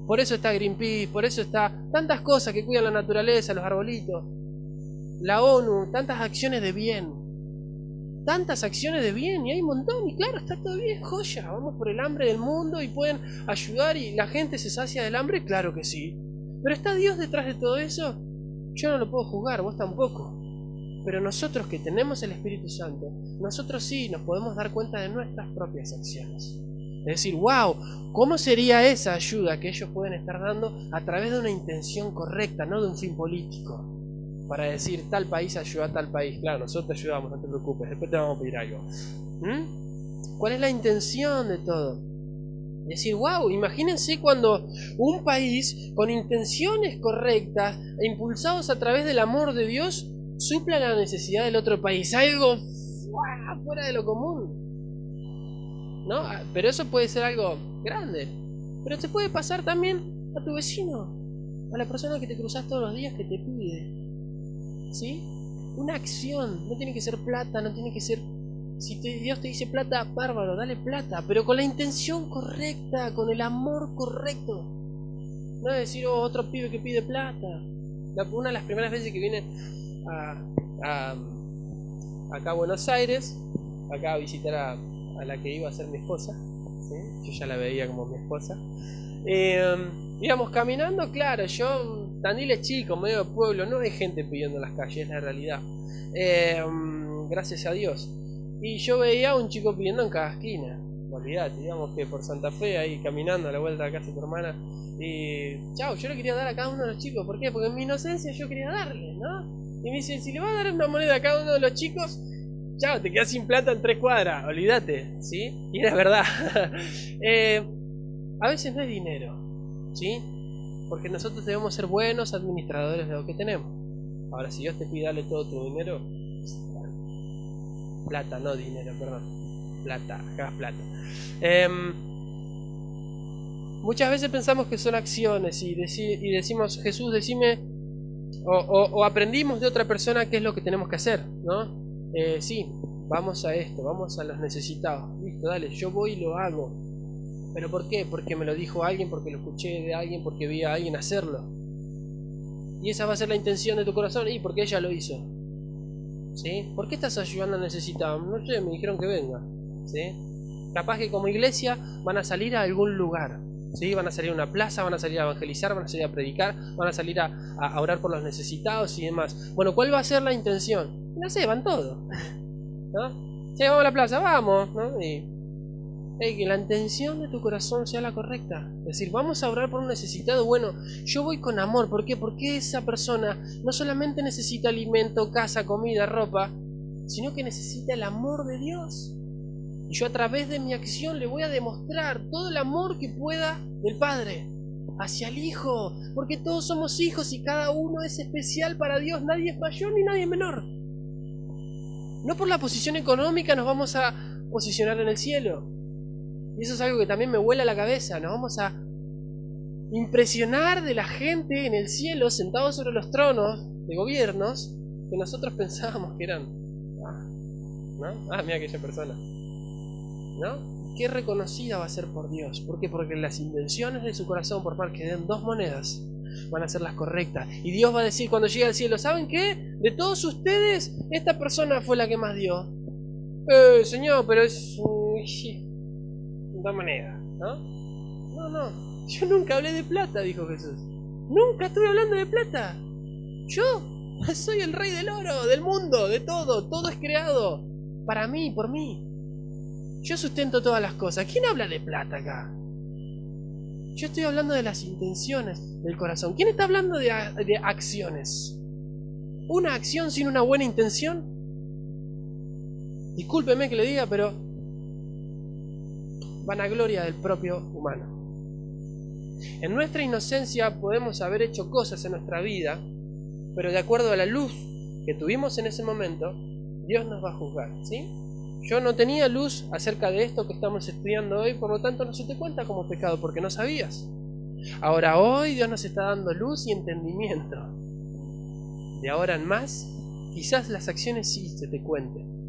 Por eso está Greenpeace, por eso está tantas cosas que cuidan la naturaleza, los arbolitos, la ONU, tantas acciones de bien. Tantas acciones de bien, y hay un montón, y claro, está todo bien, joya, vamos por el hambre del mundo y pueden ayudar y la gente se sacia del hambre, claro que sí. Pero ¿está Dios detrás de todo eso? Yo no lo puedo juzgar, vos tampoco. Pero nosotros que tenemos el Espíritu Santo, nosotros sí nos podemos dar cuenta de nuestras propias acciones. Es decir, wow, ¿cómo sería esa ayuda que ellos pueden estar dando a través de una intención correcta, no de un fin político? Para decir, tal país ayuda a tal país. Claro, nosotros ayudamos, no te preocupes, después te vamos a pedir algo. ¿Mm? ¿Cuál es la intención de todo? Decir, wow, imagínense cuando un país con intenciones correctas e impulsados a través del amor de Dios supla la necesidad del otro país, algo fuera de lo común. ¿No? Ah, pero eso puede ser algo grande. Pero te puede pasar también a tu vecino, a la persona que te cruzas todos los días que te pide. ¿Sí? Una acción, no tiene que ser plata, no tiene que ser... Si Dios te dice plata, bárbaro, dale plata, pero con la intención correcta, con el amor correcto. No es decir, oh, otro pibe que pide plata. una de las primeras veces que viene a, acá a Buenos Aires, acá a visitar a, la que iba a ser mi esposa. Yo ya la veía como mi esposa. Eh, íbamos caminando, claro, yo, Tandil es chico, medio pueblo, no hay gente pidiendo en las calles, es la realidad. Eh, gracias a Dios. Y yo veía a un chico pidiendo en cada esquina. Olvídate, digamos que por Santa Fe, ahí caminando a la vuelta de casa de tu hermana. Y chao, yo le quería dar a cada uno de los chicos. ¿Por qué? Porque en mi inocencia yo quería darle, ¿no? Y me dicen, si le vas a dar una moneda a cada uno de los chicos, chao, te quedas sin plata en tres cuadras, olvídate, ¿sí? Y era verdad. Eh, a veces no es dinero, ¿sí? Porque nosotros debemos ser buenos administradores de lo que tenemos. Ahora, si Dios te pide darle todo tu dinero, plata, no dinero, perdón. Plata, acá plata. Em, muchas veces pensamos que son acciones y decimos, Jesús, decime o, aprendimos de otra persona qué es lo que tenemos que hacer, ¿no? Eh, sí, vamos a esto, vamos a los necesitados. Listo, dale, yo voy y lo hago. ¿Pero por qué? Porque me lo dijo alguien, porque lo escuché de alguien, porque vi a alguien hacerlo. Y esa va a ser la intención de tu corazón, y porque ella lo hizo. ¿Sí? ¿Por qué estás ayudando al necesitado? No sé, me dijeron que venga. ¿Sí? Capaz que como iglesia van a salir a algún lugar. ¿Sí? Van a salir a una plaza, van a salir a evangelizar, van a salir a predicar, van a salir a, orar por los necesitados y demás. Bueno, ¿cuál va a ser la intención? No sé, van todos. ¿No? Sí, vamos a la plaza, vamos. ¿no? Que la intención de tu corazón sea la correcta. Es decir, vamos a orar por un necesitado. Bueno, yo voy con amor. ¿Por qué? Porque esa persona no solamente necesita alimento, casa, comida, ropa, sino que necesita el amor de Dios. Y yo a través de mi acción le voy a demostrar todo el amor que pueda del Padre hacia el Hijo. Porque todos somos hijos y cada uno es especial para Dios. Nadie es mayor ni nadie es menor. No por la posición económica nos vamos a posicionar en el cielo. Y eso es algo que también me vuela la cabeza. Nos vamos a impresionar de la gente en el cielo sentados sobre los tronos de gobiernos que nosotros pensábamos que eran. Ah, ¿no? Ah, mira aquella persona. ¿No? Qué reconocida va a ser por Dios. ¿Por qué? Porque las intenciones de su corazón, por más que den dos monedas, van a ser las correctas. Y Dios va a decir cuando llegue al cielo, ¿saben qué? De todos ustedes, esta persona fue la que más dio. Eh, señor, pero es... Dos monedas, ¿no? No, no. Yo nunca hablé de plata, dijo Jesús. Nunca estuve hablando de plata. Yo soy el rey del oro, del mundo, de todo. Todo es creado. Para mí, por mí. Yo sustento todas las cosas. ¿Quién habla de plata acá? Yo estoy hablando de las intenciones del corazón. ¿Quién está hablando de, acciones? ¿Una acción sin una buena intención? Discúlpeme que le diga, pero vanagloria del propio humano. En nuestra inocencia podemos haber hecho cosas en nuestra vida, pero de acuerdo a la luz que tuvimos en ese momento, Dios nos va a juzgar, ¿sí? Yo no tenía luz acerca de esto que estamos estudiando hoy, por lo tanto no se te cuenta como pecado porque no sabías. Ahora hoy Dios nos está dando luz y entendimiento. De ahora en más, quizás las acciones sí se te cuenten.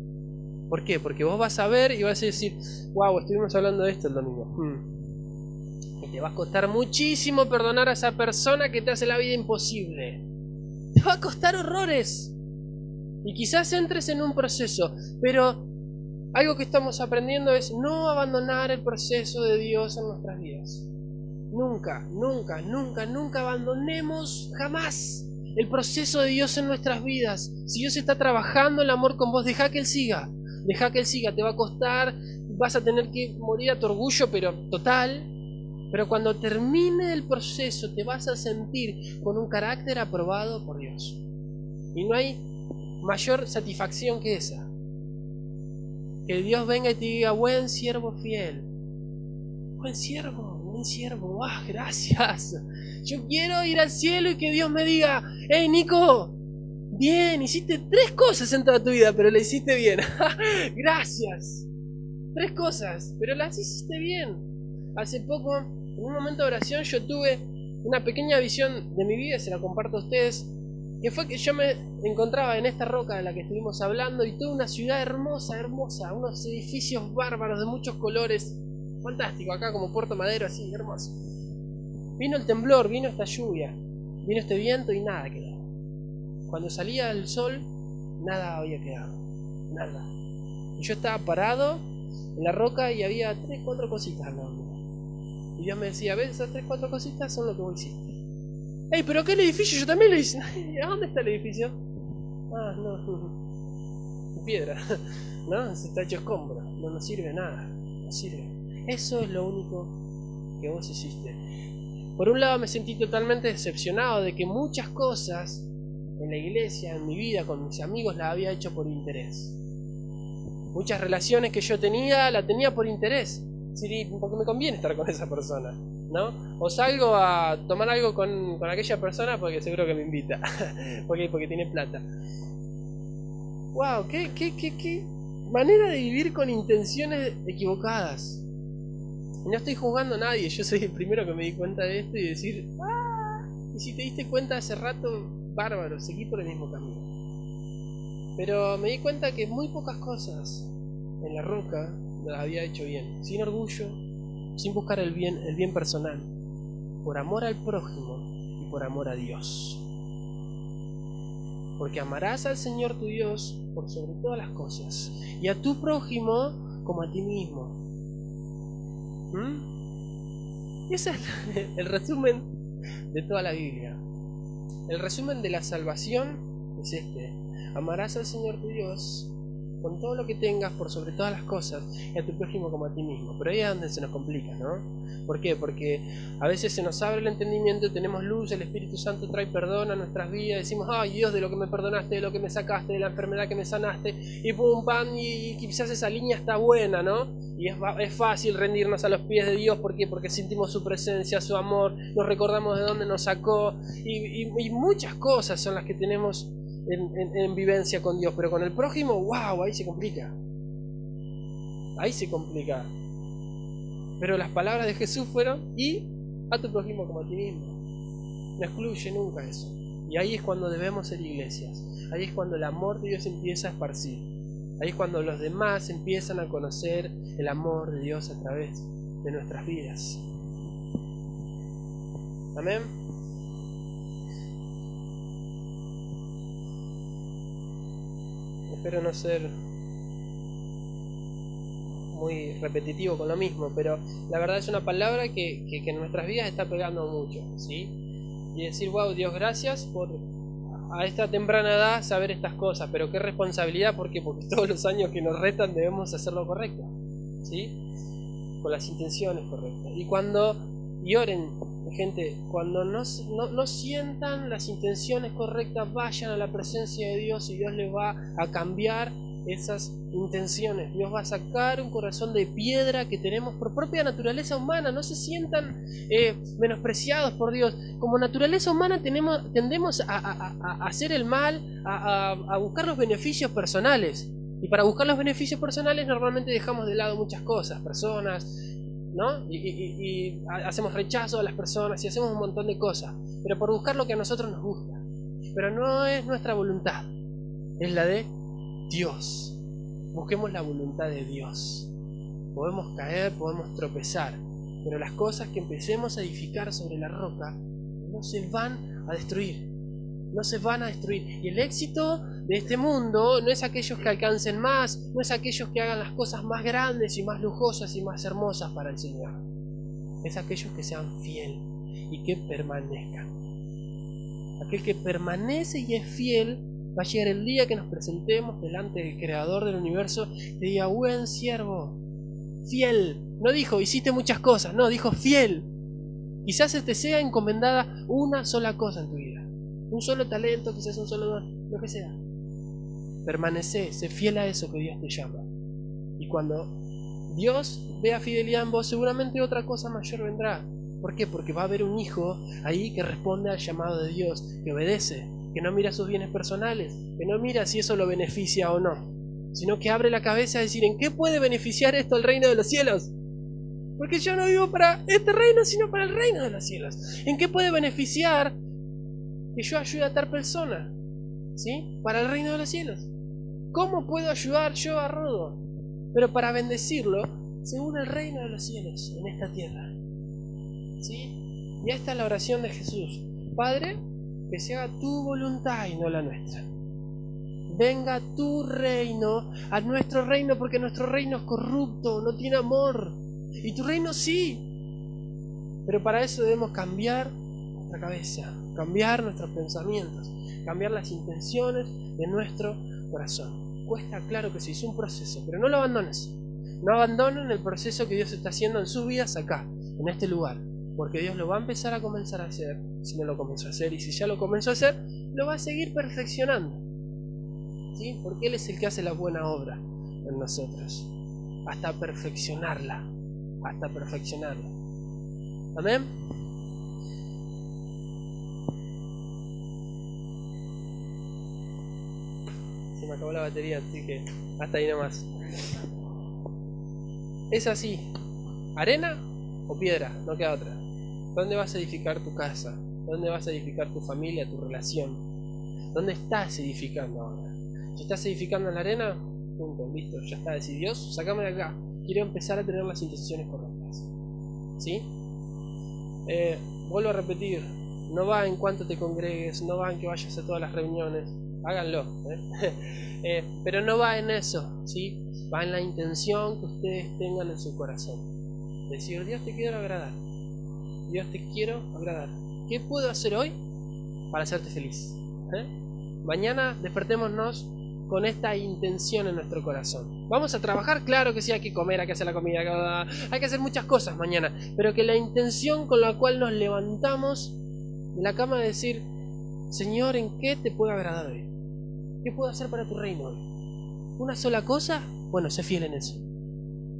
¿Por qué? Porque vos vas a ver y vas a decir, wow, estuvimos hablando de esto el domingo. Hmm. Y te va a costar muchísimo perdonar a esa persona que te hace la vida imposible. Te va a costar horrores. Y quizás entres en un proceso, pero algo que estamos aprendiendo es no abandonar el proceso de Dios en nuestras vidas. Nunca, nunca, nunca, nunca abandonemos jamás el proceso de Dios en nuestras vidas. Si Dios está trabajando el amor con vos, deja que Él siga. Deja que Él siga. Te va a costar, vas a tener que morir a tu orgullo, pero total. Pero cuando termine el proceso, te vas a sentir con un carácter aprobado por Dios. Y no hay mayor satisfacción que esa. Que Dios venga y te diga, buen siervo fiel. Buen siervo, buen siervo. Ah, gracias. Yo quiero ir al cielo y que Dios me diga, hey Nico, bien, hiciste tres cosas en toda tu vida, pero la hiciste bien. gracias. Tres cosas, pero las hiciste bien. Hace poco, en un momento de oración, yo tuve una pequeña visión de mi vida, se la comparto a ustedes que fue que yo me encontraba en esta roca de la que estuvimos hablando y toda una ciudad hermosa, hermosa, unos edificios bárbaros de muchos colores, fantástico, acá como Puerto Madero, así, hermoso. Vino el temblor, vino esta lluvia, vino este viento y nada quedó. Cuando salía el sol, nada había quedado, nada. Y yo estaba parado en la roca y había tres, cuatro cositas al lado Y Dios me decía, ¿ves esas tres, cuatro cositas? Son lo que vos hiciste. Ey, pero aquel edificio yo también lo hice. ¿A dónde está el edificio? Ah, no. Piedra. ¿No? Se está hecho escombro. No nos sirve nada. No sirve. Eso es lo único que vos hiciste. Por un lado me sentí totalmente decepcionado de que muchas cosas en la iglesia, en mi vida, con mis amigos, las había hecho por interés. Muchas relaciones que yo tenía, la tenía por interés. Porque me conviene estar con esa persona. ¿No? O salgo a tomar algo con, aquella persona porque seguro que me invita, porque, porque tiene plata. ¡Wow! ¿qué, qué, qué, qué manera de vivir con intenciones equivocadas! No estoy juzgando a nadie, yo soy el primero que me di cuenta de esto y decir, ¡ah! Y si te diste cuenta hace rato, bárbaro, seguí por el mismo camino. Pero me di cuenta que muy pocas cosas en la roca las había hecho bien, sin orgullo, sin buscar el bien, el bien personal, por amor al prójimo y por amor a Dios. Porque amarás al Señor tu Dios por sobre todas las cosas y a tu prójimo como a ti mismo. ¿Mm? Ese es el resumen de toda la Biblia. El resumen de la salvación es este. Amarás al Señor tu Dios con todo lo que tengas por sobre todas las cosas y a tu prójimo como a ti mismo. Pero ahí es donde se nos complica, ¿no? ¿Por qué? Porque a veces se nos abre el entendimiento, tenemos luz, el Espíritu Santo trae perdón a nuestras vidas, decimos, ay Dios, de lo que me perdonaste, de lo que me sacaste, de la enfermedad que me sanaste, y pum, pam, y, quizás esa línea está buena, ¿no? Y es, fácil rendirnos a los pies de Dios, ¿por qué? Porque sentimos su presencia, su amor, nos recordamos de dónde nos sacó, y, y muchas cosas son las que tenemos en, vivencia con Dios, pero con el prójimo, wow, ahí se complica. Ahí se complica. Pero las palabras de Jesús fueron, y a tu prójimo como a ti mismo. No excluye nunca eso. Y ahí es cuando debemos ser iglesias. Ahí es cuando el amor de Dios empieza a esparcir. Ahí es cuando los demás empiezan a conocer el amor de Dios a través de nuestras vidas. Amén. Espero no ser muy repetitivo con lo mismo, pero la verdad es una palabra que, en nuestras vidas está pegando mucho, ¿sí? Y decir, wow, Dios, gracias por a esta temprana edad saber estas cosas, pero qué responsabilidad, porque Porque todos los años que nos retan debemos hacer lo correcto, ¿sí? Con las intenciones correctas. Y cuando, y oren, gente, cuando no, no, sientan las intenciones correctas, vayan a la presencia de Dios y Dios les va a cambiar esas intenciones. Dios va a sacar un corazón de piedra que tenemos por propia naturaleza humana. No se sientan eh, menospreciados por Dios. Como naturaleza humana tenemos, tendemos a, hacer el mal, a buscar los beneficios personales. Y para buscar los beneficios personales normalmente dejamos de lado muchas cosas, personas, ¿no? Y, hacemos rechazo a las personas y hacemos un montón de cosas, pero por buscar lo que a nosotros nos gusta. Pero no es nuestra voluntad, es la de Dios. Busquemos la voluntad de Dios. Podemos caer, podemos tropezar, pero las cosas que empecemos a edificar sobre la roca no se van a destruir. No se van a destruir. Y el éxito de este mundo no es aquellos que alcancen más, no es aquellos que hagan las cosas más grandes y más lujosas y más hermosas para el Señor. Es aquellos que sean fiel y que permanezcan. Aquel que permanece y es fiel va a llegar el día que nos presentemos delante del Creador del universo y diga, buen siervo, fiel. No dijo, hiciste muchas cosas, no, dijo fiel. Quizás te sea encomendada una sola cosa en tu vida. Un solo talento, quizás un solo don, lo que sea. Permanece, sé fiel a eso que Dios te llama. Y cuando Dios vea fidelidad en vos, seguramente otra cosa mayor vendrá. ¿Por qué? Porque va a haber un hijo ahí que responde al llamado de Dios, que obedece, que no mira sus bienes personales, que no mira si eso lo beneficia o no, sino que abre la cabeza a decir, ¿en qué puede beneficiar esto el reino de los cielos? Porque yo no vivo para este reino, sino para el reino de los cielos. ¿En qué puede beneficiar que yo ayude a tal persona? ¿Sí? Para el reino de los cielos. ¿Cómo puedo ayudar yo a Rodo? Pero para bendecirlo según el reino de los cielos en esta tierra. ¿Sí? Y esta es la oración de Jesús. Padre, que se haga tu voluntad y no la nuestra. Venga tu reino, a nuestro reino, porque nuestro reino es corrupto, no tiene amor. Y tu reino sí. Pero para eso debemos cambiar nuestra cabeza, cambiar nuestros pensamientos, cambiar las intenciones de nuestro corazón. Cuesta, claro que sí, es un proceso, pero no lo abandones. No abandonen el proceso que Dios está haciendo en sus vidas acá, en este lugar. Porque Dios lo va a empezar a comenzar a hacer, si no lo comenzó a hacer, y si ya lo comenzó a hacer, lo va a seguir perfeccionando. ¿Sí? Porque Él es el que hace la buena obra en nosotros. Hasta perfeccionarla. Hasta perfeccionarla. Amén. Acabó la batería, así que hasta ahí nomás. Es así. ¿Arena o piedra? No queda otra. ¿Dónde vas a edificar tu casa? ¿Dónde vas a edificar tu familia, tu relación? ¿Dónde estás edificando ahora? Si estás edificando en la arena, punto, listo, ya está, decir Dios, sacame de acá. Quiero empezar a tener las intenciones correctas. ¿Sí? Eh, vuelvo a repetir, no va en cuanto te congregues, no va en que vayas a todas las reuniones, háganlo, ¿eh? Eh, pero no va en eso, ¿sí? Va en la intención que ustedes tengan en su corazón. Decir, Dios te quiero agradar, Dios te quiero agradar. ¿Qué puedo hacer hoy para hacerte feliz? Mañana despertémonos con esta intención en nuestro corazón. Vamos a trabajar, claro que sí, hay que comer, hay que hacer la comida, hay que hacer muchas cosas mañana, pero que la intención con la cual nos levantamos de la cama de decir, Señor, ¿en qué te puedo agradar hoy? ¿Qué puedo hacer para tu reino hoy? ¿Una sola cosa? Bueno, sé fiel en eso.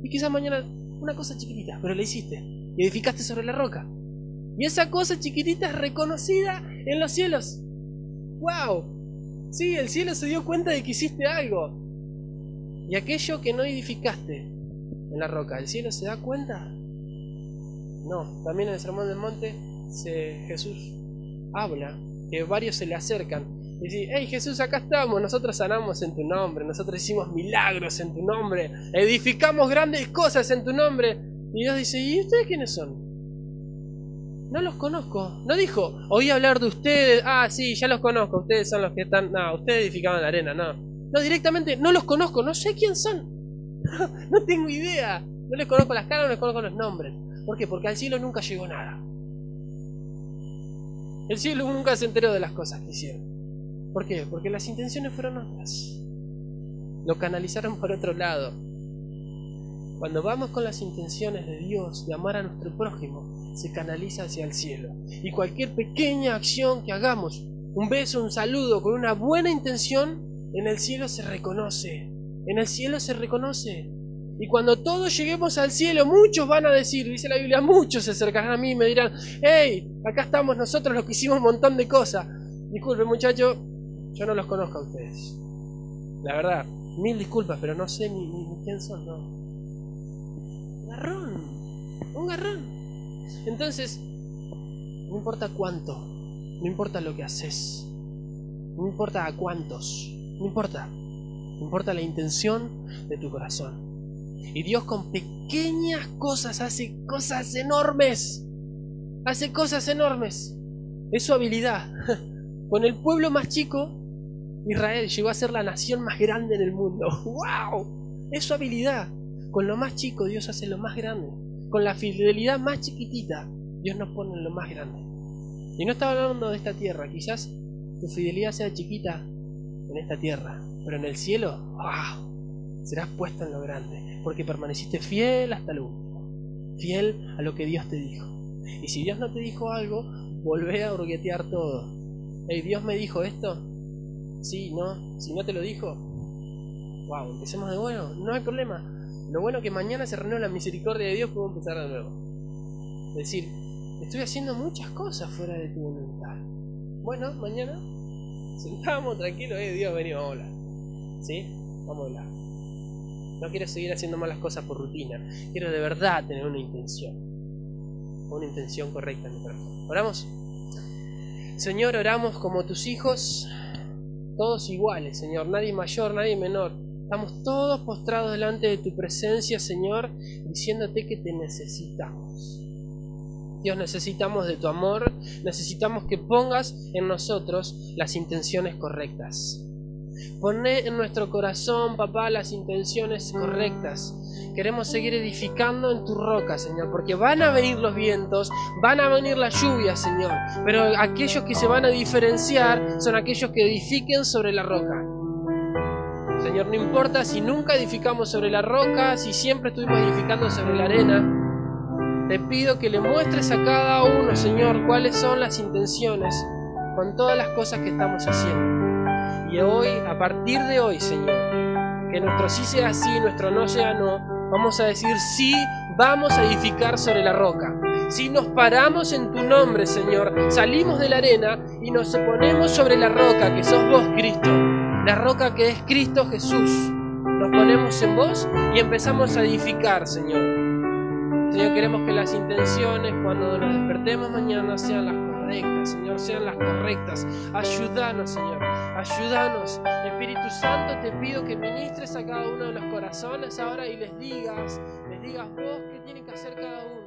Y quizás mañana una cosa chiquitita, pero la hiciste y edificaste sobre la roca. Y esa cosa chiquitita es reconocida en los cielos. ¡Wow! Sí, el cielo se dio cuenta de que hiciste algo. Y aquello que no edificaste en la roca, ¿el cielo se da cuenta? No, también en el Sermón del Monte Jesús habla, que varios se le acercan. Y dicen, hey Jesús, acá estamos, nosotros sanamos en tu nombre, nosotros hicimos milagros en tu nombre, edificamos grandes cosas en tu nombre. Y Dios dice, ¿y ustedes quiénes son? No los conozco. No dijo, oí hablar de ustedes. Ah, sí, ya los conozco. Ustedes son los que están. No, ustedes edificaban la arena, no. No, directamente, no los conozco. No sé quién son. no tengo idea. No les conozco las caras, no les conozco los nombres. ¿Por qué? Porque al cielo nunca llegó nada. El cielo nunca se enteró de las cosas que hicieron. ¿Por qué? Porque las intenciones fueron otras. Lo canalizaron por otro lado. Cuando vamos con las intenciones de Dios de amar a nuestro prójimo, se canaliza hacia el cielo. Y cualquier pequeña acción que hagamos, un beso, un saludo, con una buena intención, en el cielo se reconoce. En el cielo se reconoce. Y cuando todos lleguemos al cielo, muchos van a decir, dice la Biblia, muchos se acercarán a mí y me dirán, hey, acá estamos nosotros los que hicimos un montón de cosas. Disculpe muchacho, yo no los conozco a ustedes. La verdad, mil disculpas, pero no sé ni, ni quién son, no. Garrón, un garrón. Entonces, no importa cuánto, no importa lo que haces, no importa a cuántos, no importa, importa la intención de tu corazón. Y Dios con pequeñas cosas hace cosas enormes, hace cosas enormes. Es su habilidad. Con el pueblo más chico, Israel llegó a ser la nación más grande en el mundo. ¡Wow! Es su habilidad. Con lo más chico Dios hace lo más grande con la fidelidad más chiquitita, Dios nos pone en lo más grande. Y no estaba hablando de esta tierra, quizás tu fidelidad sea chiquita en esta tierra, pero en el cielo, ¡wow! Serás puesto en lo grande, porque permaneciste fiel hasta el último, fiel a lo que Dios te dijo. Y si Dios no te dijo algo, volvé a hurguetear todo. Hey, Dios me dijo esto. Sí, no. Si no te lo dijo, wow, empecemos de bueno, no hay problema. Lo bueno que mañana se renueva la misericordia de Dios, puedo empezar de nuevo. Es decir, estoy haciendo muchas cosas fuera de tu voluntad. Bueno, mañana sentamos tranquilos, eh, Dios, vamos a hablar. ¿Sí? Vamos a hablar. No quiero seguir haciendo malas cosas por rutina. Quiero de verdad tener una intención. Una intención correcta en mi corazón. ¿Oramos? Señor, oramos como tus hijos, todos iguales, Señor. Nadie mayor, nadie menor Estamos todos postrados delante de tu presencia, Señor, diciéndote que te necesitamos. Dios, necesitamos de tu amor, necesitamos que pongas en nosotros las intenciones correctas. Poné en nuestro corazón, papá, las intenciones correctas. Queremos seguir edificando en tu roca, Señor, porque van a venir los vientos, van a venir las lluvias, Señor. Pero aquellos que se van a diferenciar son aquellos que edifiquen sobre la roca. Señor, no importa si nunca edificamos sobre la roca, si siempre estuvimos edificando sobre la arena. Te pido que le muestres a cada uno, Señor, cuáles son las intenciones con todas las cosas que estamos haciendo. Y hoy, a partir de hoy, Señor, que nuestro sí sea sí, nuestro no sea no, vamos a decir sí, vamos a edificar sobre la roca. Si nos paramos en tu nombre, Señor, salimos de la arena y nos ponemos sobre la roca, que sos vos, Cristo la roca que es Cristo Jesús. Nos ponemos en vos y empezamos a edificar, Señor. Señor, queremos que las intenciones cuando nos despertemos mañana sean las Señor, sean las correctas. Ayúdanos, Señor. Ayúdanos. Espíritu Santo, te pido que ministres a cada uno de los corazones ahora y les digas, les digas vos qué tienen que hacer cada uno.